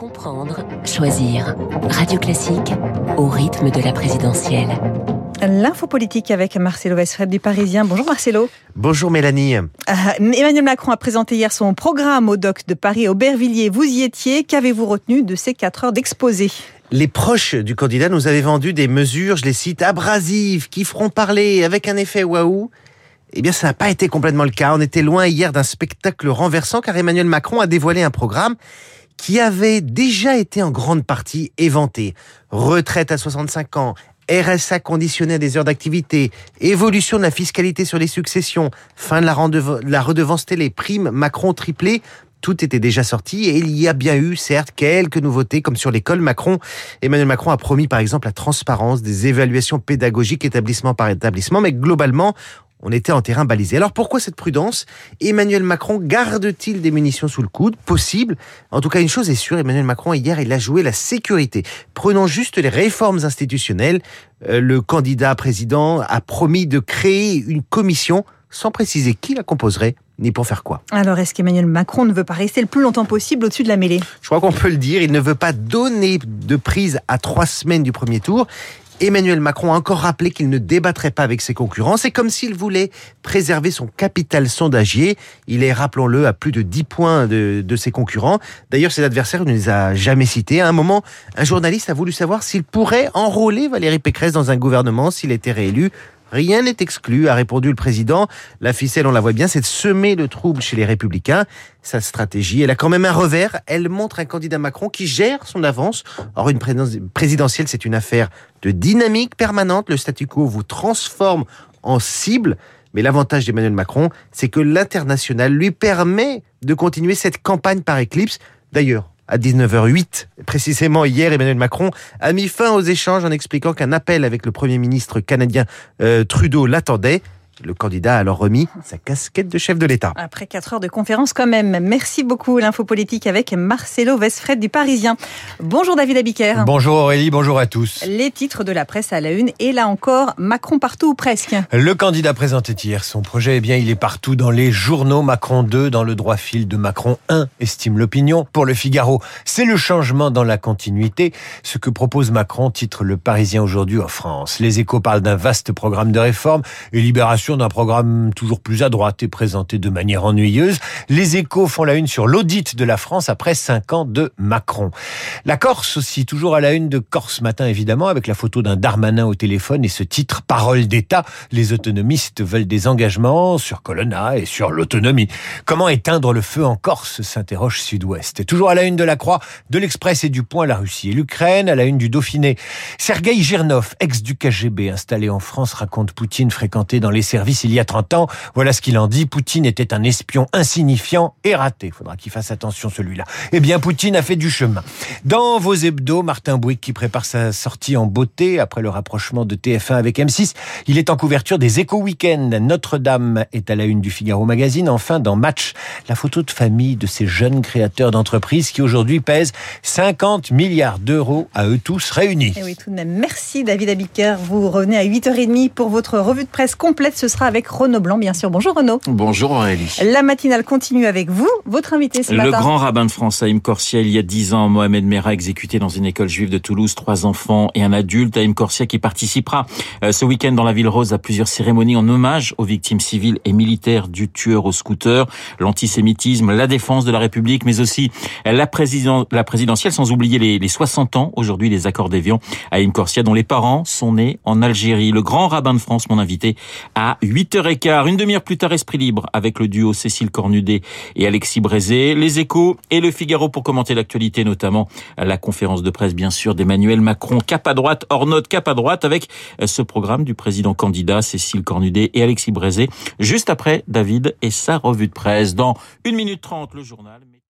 Comprendre, choisir. Radio Classique au rythme de la présidentielle. L'info politique avec Marcelo Westfred du Parisien. Bonjour Marcelo. Bonjour Mélanie. Euh, Emmanuel Macron a présenté hier son programme au doc de Paris Aubervilliers. Vous y étiez. Qu'avez-vous retenu de ces quatre heures d'exposé? Les proches du candidat nous avaient vendu des mesures, je les cite, abrasives, qui feront parler avec un effet waouh. Eh bien, ça n'a pas été complètement le cas. On était loin hier d'un spectacle renversant car Emmanuel Macron a dévoilé un programme qui avait déjà été en grande partie éventé. Retraite à 65 ans, RSA conditionné à des heures d'activité, évolution de la fiscalité sur les successions, fin de la, la redevance télé, prime Macron triplé, tout était déjà sorti et il y a bien eu, certes, quelques nouveautés comme sur l'école Macron. Emmanuel Macron a promis par exemple la transparence des évaluations pédagogiques établissement par établissement, mais globalement, on était en terrain balisé. Alors pourquoi cette prudence Emmanuel Macron garde-t-il des munitions sous le coude Possible. En tout cas, une chose est sûre, Emmanuel Macron, hier, il a joué la sécurité. Prenons juste les réformes institutionnelles. Euh, le candidat président a promis de créer une commission sans préciser qui la composerait ni pour faire quoi. Alors, est-ce qu'Emmanuel Macron ne veut pas rester le plus longtemps possible au-dessus de la mêlée? Je crois qu'on peut le dire, il ne veut pas donner de prise à trois semaines du premier tour. Emmanuel Macron a encore rappelé qu'il ne débattrait pas avec ses concurrents. C'est comme s'il voulait préserver son capital sondagier. Il est, rappelons-le, à plus de 10 points de, ses concurrents. D'ailleurs, ses adversaires ne les a jamais cités. À un moment, un journaliste a voulu savoir s'il pourrait enrôler Valérie Pécresse dans un gouvernement s'il était réélu. Rien n'est exclu, a répondu le président. La ficelle, on la voit bien, c'est de semer le trouble chez les républicains. Sa stratégie, elle a quand même un revers. Elle montre un candidat Macron qui gère son avance. Or, une présidentielle, c'est une affaire de dynamique permanente. Le statu quo vous transforme en cible. Mais l'avantage d'Emmanuel Macron, c'est que l'international lui permet de continuer cette campagne par éclipse. D'ailleurs, à 19h08. Précisément hier, Emmanuel Macron a mis fin aux échanges en expliquant qu'un appel avec le Premier ministre canadien euh, Trudeau l'attendait. Le candidat a alors remis sa casquette de chef de l'État. Après quatre heures de conférence quand même. Merci beaucoup l'info politique avec Marcelo Vesfred du Parisien. Bonjour David Abiker. Bonjour Aurélie, bonjour à tous. Les titres de la presse à la une et là encore Macron partout ou presque. Le candidat présentait hier son projet, eh bien il est partout dans les journaux. Macron 2 dans le droit fil de Macron 1 estime l'opinion. Pour le Figaro, c'est le changement dans la continuité. Ce que propose Macron titre le Parisien aujourd'hui en France. Les échos parlent d'un vaste programme de réforme et libération d'un programme toujours plus à droite et présenté de manière ennuyeuse. Les échos font la une sur l'audit de la France après cinq ans de Macron. La Corse aussi, toujours à la une de Corse matin évidemment, avec la photo d'un Darmanin au téléphone et ce titre Parole d'État. Les autonomistes veulent des engagements sur Colonna et sur l'autonomie. Comment éteindre le feu en Corse s'interroge Sud-Ouest. Toujours à la une de la Croix, de l'Express et du Point, la Russie et l'Ukraine, à la une du Dauphiné. Sergei Girnov, ex du KGB, installé en France, raconte Poutine fréquenté dans les services il y a 30 ans. Voilà ce qu'il en dit. Poutine était un espion insignifiant et raté. Il faudra qu'il fasse attention celui-là. Eh bien, Poutine a fait du chemin. Dans vos hebdos, Martin Bouygues qui prépare sa sortie en beauté après le rapprochement de TF1 avec M6. Il est en couverture des Éco Weekend. Notre-Dame est à la une du Figaro Magazine. Enfin, dans Match, la photo de famille de ces jeunes créateurs d'entreprises qui aujourd'hui pèsent 50 milliards d'euros à eux tous réunis. Et eh oui, tout de même. Merci David Abiker. Vous revenez à 8h30 pour votre revue de presse complète. Ce sera avec Renaud Blanc, bien sûr. Bonjour Renaud. Bonjour Aurélie. La matinale continue avec vous. Votre invité ce le matin. Le grand rabbin de France, Haïm Corsia, il y a dix ans, Mohamed Merah, exécuté dans une école juive de Toulouse, trois enfants et un adulte. Haïm Corsia qui participera euh, ce week-end dans la ville rose à plusieurs cérémonies en hommage aux victimes civiles et militaires du tueur au scooter, l'antisémitisme, la défense de la République, mais aussi la, président, la présidentielle, sans oublier les, les 60 ans aujourd'hui des accords d'Évian. Haïm Corsia, dont les parents sont nés en Algérie. Le grand rabbin de France, mon invité, à 8h15. Une demi-heure plus tard, Esprit Libre avec le duo Cécile Cornudet et Alexis Brézé. Les échos et le Figaro pour commenter l'actualité, notamment la conférence de presse, bien sûr, d'Emmanuel Macron. Cap à droite, hors note, cap à droite avec ce programme du président candidat Cécile Cornudet et Alexis Brézé. Juste après, David et sa revue de presse. Dans une minute trente, le journal.